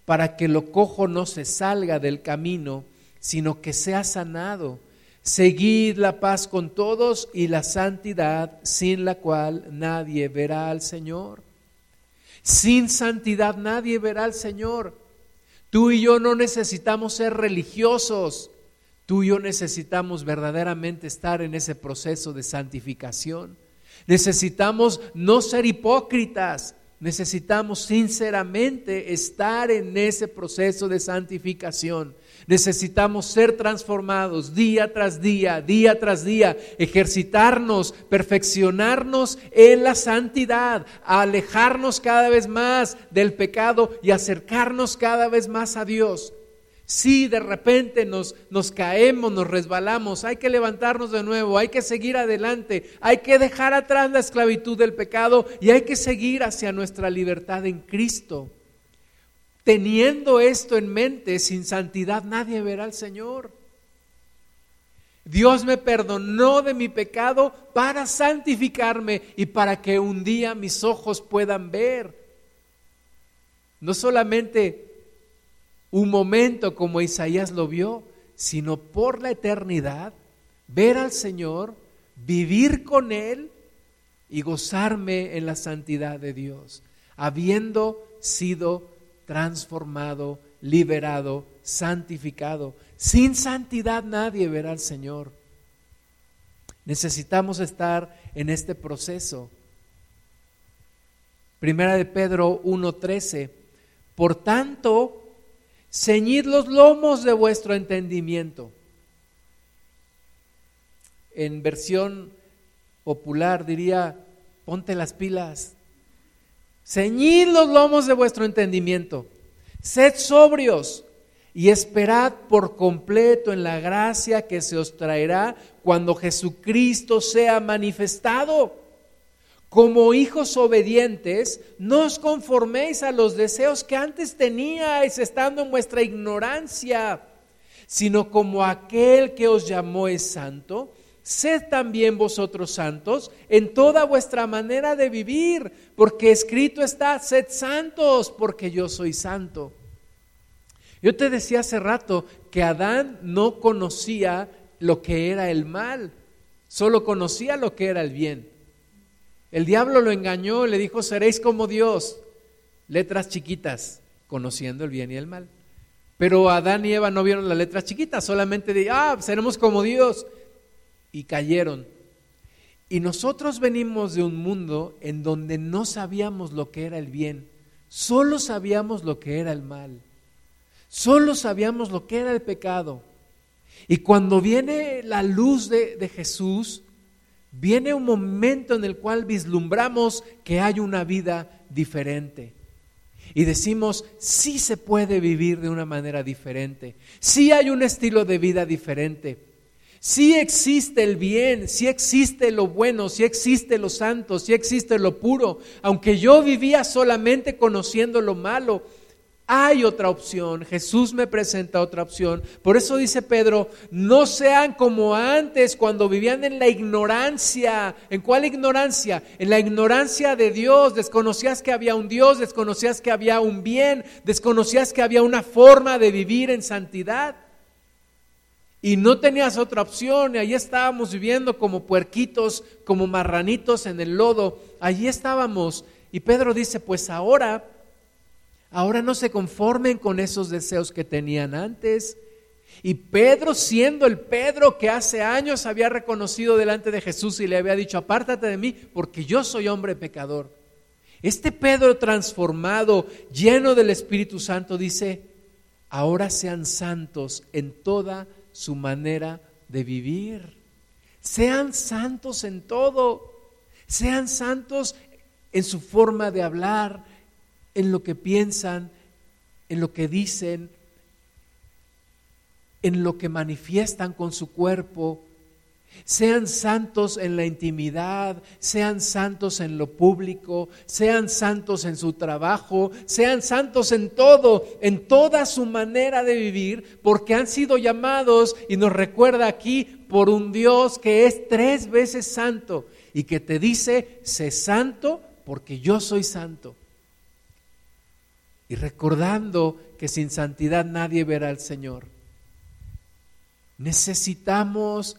para que lo cojo no se salga del camino, sino que sea sanado. Seguid la paz con todos y la santidad, sin la cual nadie verá al Señor. Sin santidad nadie verá al Señor. Tú y yo no necesitamos ser religiosos. Tú y yo necesitamos verdaderamente estar en ese proceso de santificación. Necesitamos no ser hipócritas necesitamos sinceramente estar en ese proceso de santificación. Necesitamos ser transformados día tras día, día tras día, ejercitarnos, perfeccionarnos en la santidad, alejarnos cada vez más del pecado y acercarnos cada vez más a Dios. Si de repente nos, nos caemos, nos resbalamos, hay que levantarnos de nuevo, hay que seguir adelante, hay que dejar atrás la esclavitud del pecado y hay que seguir hacia nuestra libertad en Cristo. Teniendo esto en mente, sin santidad nadie verá al Señor. Dios me perdonó de mi pecado para santificarme y para que un día mis ojos puedan ver. No solamente un momento como Isaías lo vio, sino por la eternidad, ver al Señor, vivir con Él y gozarme en la santidad de Dios, habiendo sido transformado, liberado, santificado. Sin santidad nadie verá al Señor. Necesitamos estar en este proceso. Primera de Pedro 1:13. Por tanto, ceñid los lomos de vuestro entendimiento. En versión popular diría, ponte las pilas, Ceñid los lomos de vuestro entendimiento. Sed sobrios y esperad por completo en la gracia que se os traerá cuando Jesucristo sea manifestado. Como hijos obedientes, no os conforméis a los deseos que antes teníais estando en vuestra ignorancia, sino como aquel que os llamó es santo, Sed también vosotros santos en toda vuestra manera de vivir, porque escrito está, sed santos, porque yo soy santo. Yo te decía hace rato que Adán no conocía lo que era el mal, solo conocía lo que era el bien. El diablo lo engañó, le dijo, seréis como Dios, letras chiquitas, conociendo el bien y el mal. Pero Adán y Eva no vieron las letras chiquitas, solamente de, ah, seremos como Dios y cayeron. Y nosotros venimos de un mundo en donde no sabíamos lo que era el bien, solo sabíamos lo que era el mal, solo sabíamos lo que era el pecado. Y cuando viene la luz de, de Jesús, viene un momento en el cual vislumbramos que hay una vida diferente. Y decimos, sí se puede vivir de una manera diferente, sí hay un estilo de vida diferente. Si existe el bien, si existe lo bueno, si existe lo santo, si existe lo puro. Aunque yo vivía solamente conociendo lo malo, hay otra opción. Jesús me presenta otra opción. Por eso dice Pedro, no sean como antes cuando vivían en la ignorancia. ¿En cuál ignorancia? En la ignorancia de Dios. Desconocías que había un Dios, desconocías que había un bien, desconocías que había una forma de vivir en santidad y no tenías otra opción y allí estábamos viviendo como puerquitos, como marranitos en el lodo, allí estábamos. Y Pedro dice, pues ahora, ahora no se conformen con esos deseos que tenían antes. Y Pedro, siendo el Pedro que hace años había reconocido delante de Jesús y le había dicho, apártate de mí, porque yo soy hombre pecador. Este Pedro transformado, lleno del Espíritu Santo, dice, ahora sean santos en toda su manera de vivir. Sean santos en todo. Sean santos en su forma de hablar, en lo que piensan, en lo que dicen, en lo que manifiestan con su cuerpo, sean santos en la intimidad, sean santos en lo público, sean santos en su trabajo, sean santos en todo, en toda su manera de vivir, porque han sido llamados, y nos recuerda aquí, por un Dios que es tres veces santo y que te dice, sé santo porque yo soy santo. Y recordando que sin santidad nadie verá al Señor. Necesitamos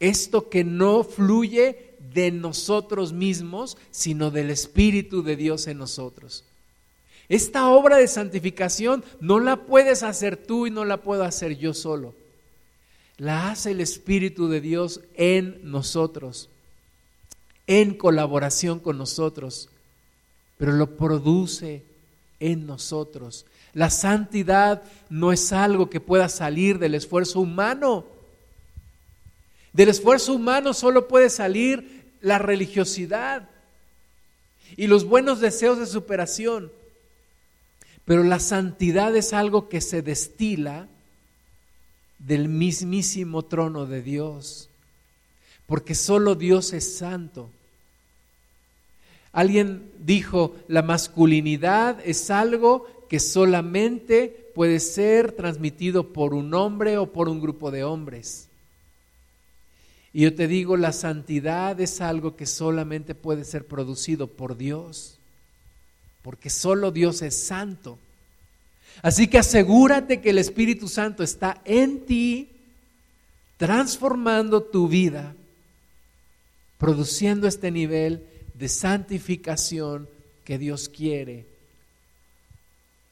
esto que no fluye de nosotros mismos, sino del Espíritu de Dios en nosotros. Esta obra de santificación no la puedes hacer tú y no la puedo hacer yo solo. La hace el Espíritu de Dios en nosotros, en colaboración con nosotros. pero lo produce en nosotros. La santidad no es algo que pueda salir del esfuerzo humano. Del esfuerzo humano solo puede salir la religiosidad y los buenos deseos de superación. Pero la santidad es algo que se destila del mismísimo trono de Dios, porque solo Dios es santo. Alguien dijo, la masculinidad es algo que solamente puede ser transmitido por un hombre o por un grupo de hombres. Y yo te digo, la santidad es algo que solamente puede ser producido por Dios, porque solo Dios es santo. Así que asegúrate que el Espíritu Santo está en ti, transformando tu vida, produciendo este nivel de santificación que Dios quiere.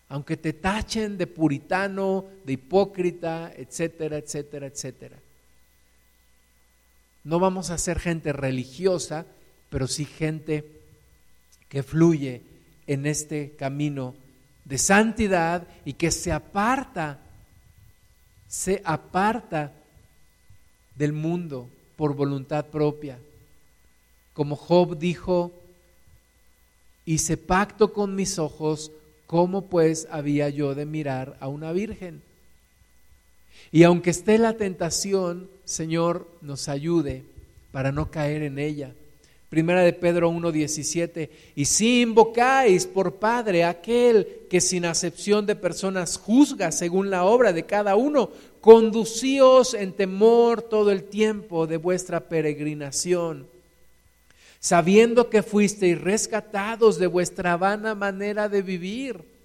Aunque te tachen de puritano, de hipócrita, etcétera, etcétera, etcétera. No vamos a ser gente religiosa, pero sí gente que fluye en este camino de santidad y que se aparta, se aparta del mundo por voluntad propia. Como Job dijo, hice pacto con mis ojos, ¿cómo pues había yo de mirar a una virgen? Y aunque esté la tentación, Señor, nos ayude para no caer en ella. Primera de Pedro 1:17, y si invocáis por Padre aquel que sin acepción de personas juzga según la obra de cada uno, conducíos en temor todo el tiempo de vuestra peregrinación, sabiendo que fuisteis rescatados de vuestra vana manera de vivir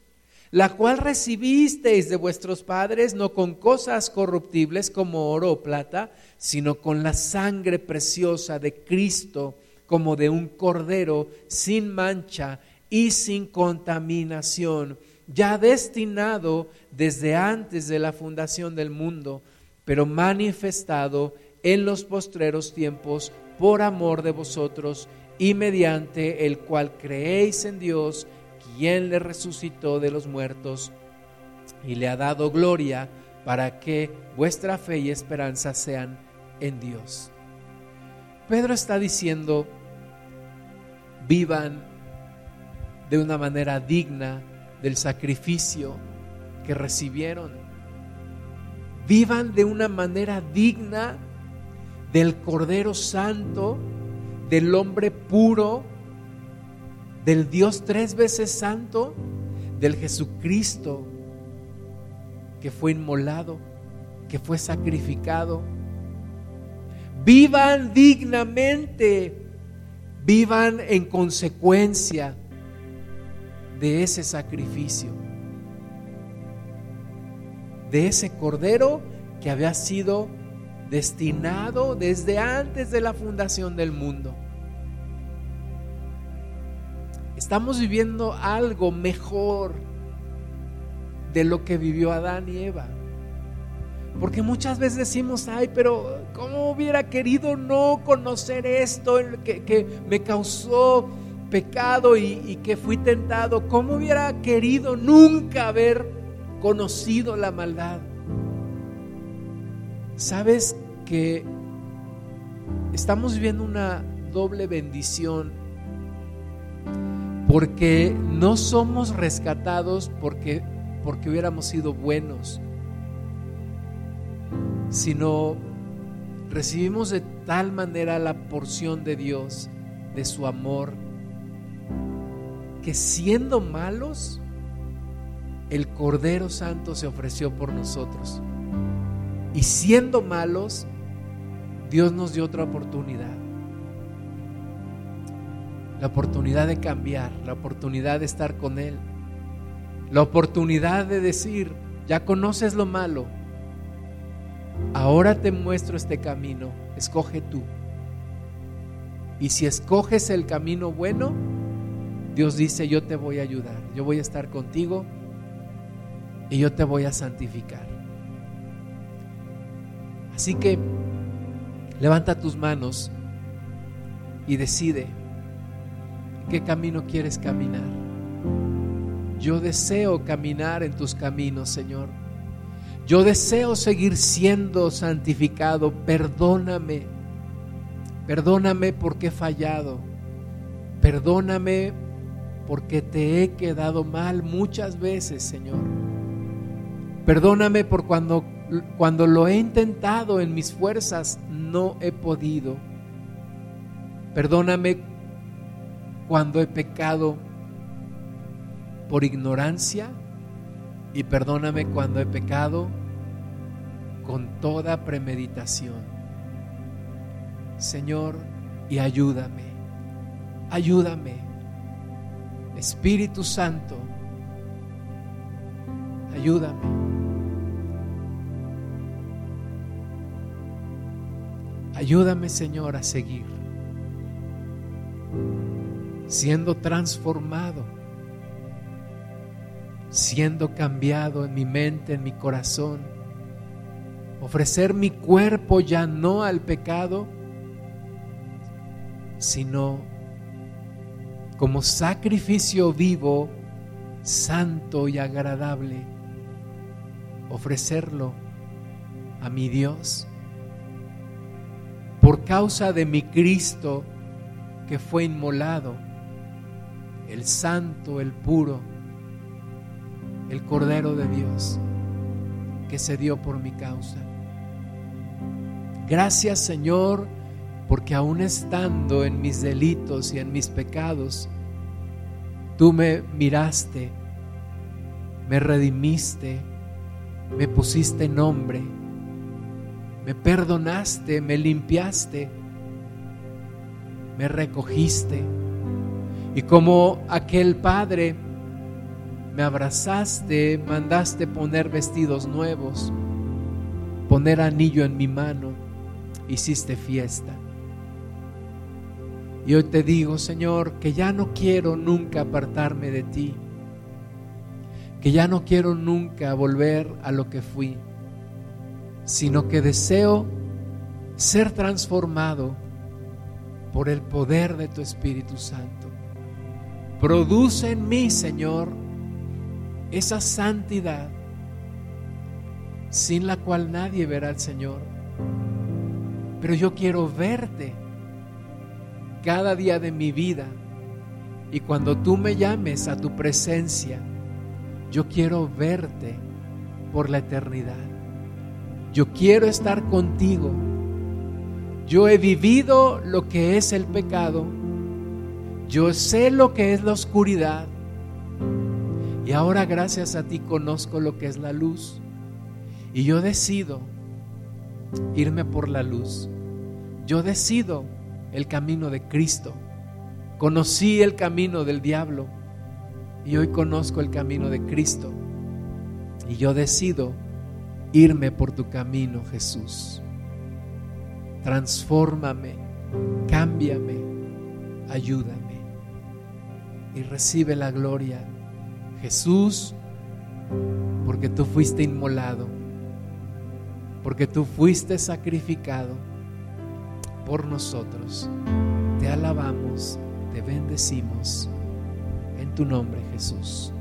la cual recibisteis de vuestros padres no con cosas corruptibles como oro o plata, sino con la sangre preciosa de Cristo, como de un cordero sin mancha y sin contaminación, ya destinado desde antes de la fundación del mundo, pero manifestado en los postreros tiempos por amor de vosotros y mediante el cual creéis en Dios, quien le resucitó de los muertos y le ha dado gloria para que vuestra fe y esperanza sean en Dios. Pedro está diciendo, vivan de una manera digna del sacrificio que recibieron. Vivan de una manera digna del Cordero Santo, del hombre puro del Dios tres veces santo, del Jesucristo que fue inmolado, que fue sacrificado. Vivan dignamente, vivan en consecuencia de ese sacrificio, de ese cordero que había sido destinado desde antes de la fundación del mundo. Estamos viviendo algo mejor de lo que vivió Adán y Eva. Porque muchas veces decimos, ay, pero ¿cómo hubiera querido no conocer esto que, que me causó pecado y, que fui tentado? ¿Cómo hubiera querido nunca haber conocido la maldad? ¿Sabes que estamos viviendo una doble bendición porque no somos rescatados porque, porque hubiéramos sido buenos, sino recibimos de tal manera la porción de Dios, de su amor, que siendo malos, el Cordero Santo se ofreció por nosotros. Y siendo malos, Dios nos dio otra oportunidad. La oportunidad de cambiar, la oportunidad de estar con Él, la oportunidad de decir, ya conoces lo malo, ahora te muestro este camino, escoge tú. Y si escoges el camino bueno, Dios dice, yo te voy a ayudar, yo voy a estar contigo y yo te voy a santificar. Así que levanta tus manos y decide qué camino quieres caminar. Yo deseo caminar en tus caminos, Señor. Yo deseo seguir siendo santificado. Perdóname. Perdóname porque he fallado. Perdóname porque te he quedado mal muchas veces, Señor. Perdóname por cuando, cuando lo he intentado en mis fuerzas, no he podido. Perdóname cuando he pecado por ignorancia y perdóname cuando he pecado con toda premeditación. Señor, y ayúdame, ayúdame, Espíritu Santo, ayúdame. Ayúdame, Señor, a seguir siendo transformado, siendo cambiado en mi mente, en mi corazón. Ofrecer mi cuerpo ya no al pecado, sino como sacrificio vivo, santo y agradable. Ofrecerlo a mi Dios por causa de mi Cristo que fue inmolado el santo, el puro, el Cordero de Dios que se dio por mi causa. Gracias Señor, porque aún estando en mis delitos y en mis pecados, tú me miraste, me redimiste, me pusiste nombre, me perdonaste, me limpiaste, me recogiste y como aquel padre, me abrazaste, mandaste poner vestidos nuevos, poner anillo en mi mano, hiciste fiesta. Y hoy te digo, Señor, que ya no quiero nunca apartarme de ti, que ya no quiero nunca volver a lo que fui, sino que deseo ser transformado por el poder de tu Espíritu Santo. Produce en mí, Señor, esa santidad sin la cual nadie verá al Señor. Pero yo quiero verte cada día de mi vida. Y cuando tú me llames a tu presencia, yo quiero verte por la eternidad. Yo quiero estar contigo. Yo he vivido lo que es el pecado yo sé lo que es la oscuridad y ahora gracias a ti conozco lo que es la luz. Y yo decido irme por la luz. Yo decido el camino de Cristo. Conocí el camino del diablo y hoy conozco el camino de Cristo. Y yo decido irme por tu camino, Jesús. Transfórmame, cámbiame, ayúdame y recibe la gloria. Jesús, porque tú fuiste inmolado, porque tú fuiste sacrificado por nosotros. Te alabamos, te bendecimos en tu nombre, Jesús.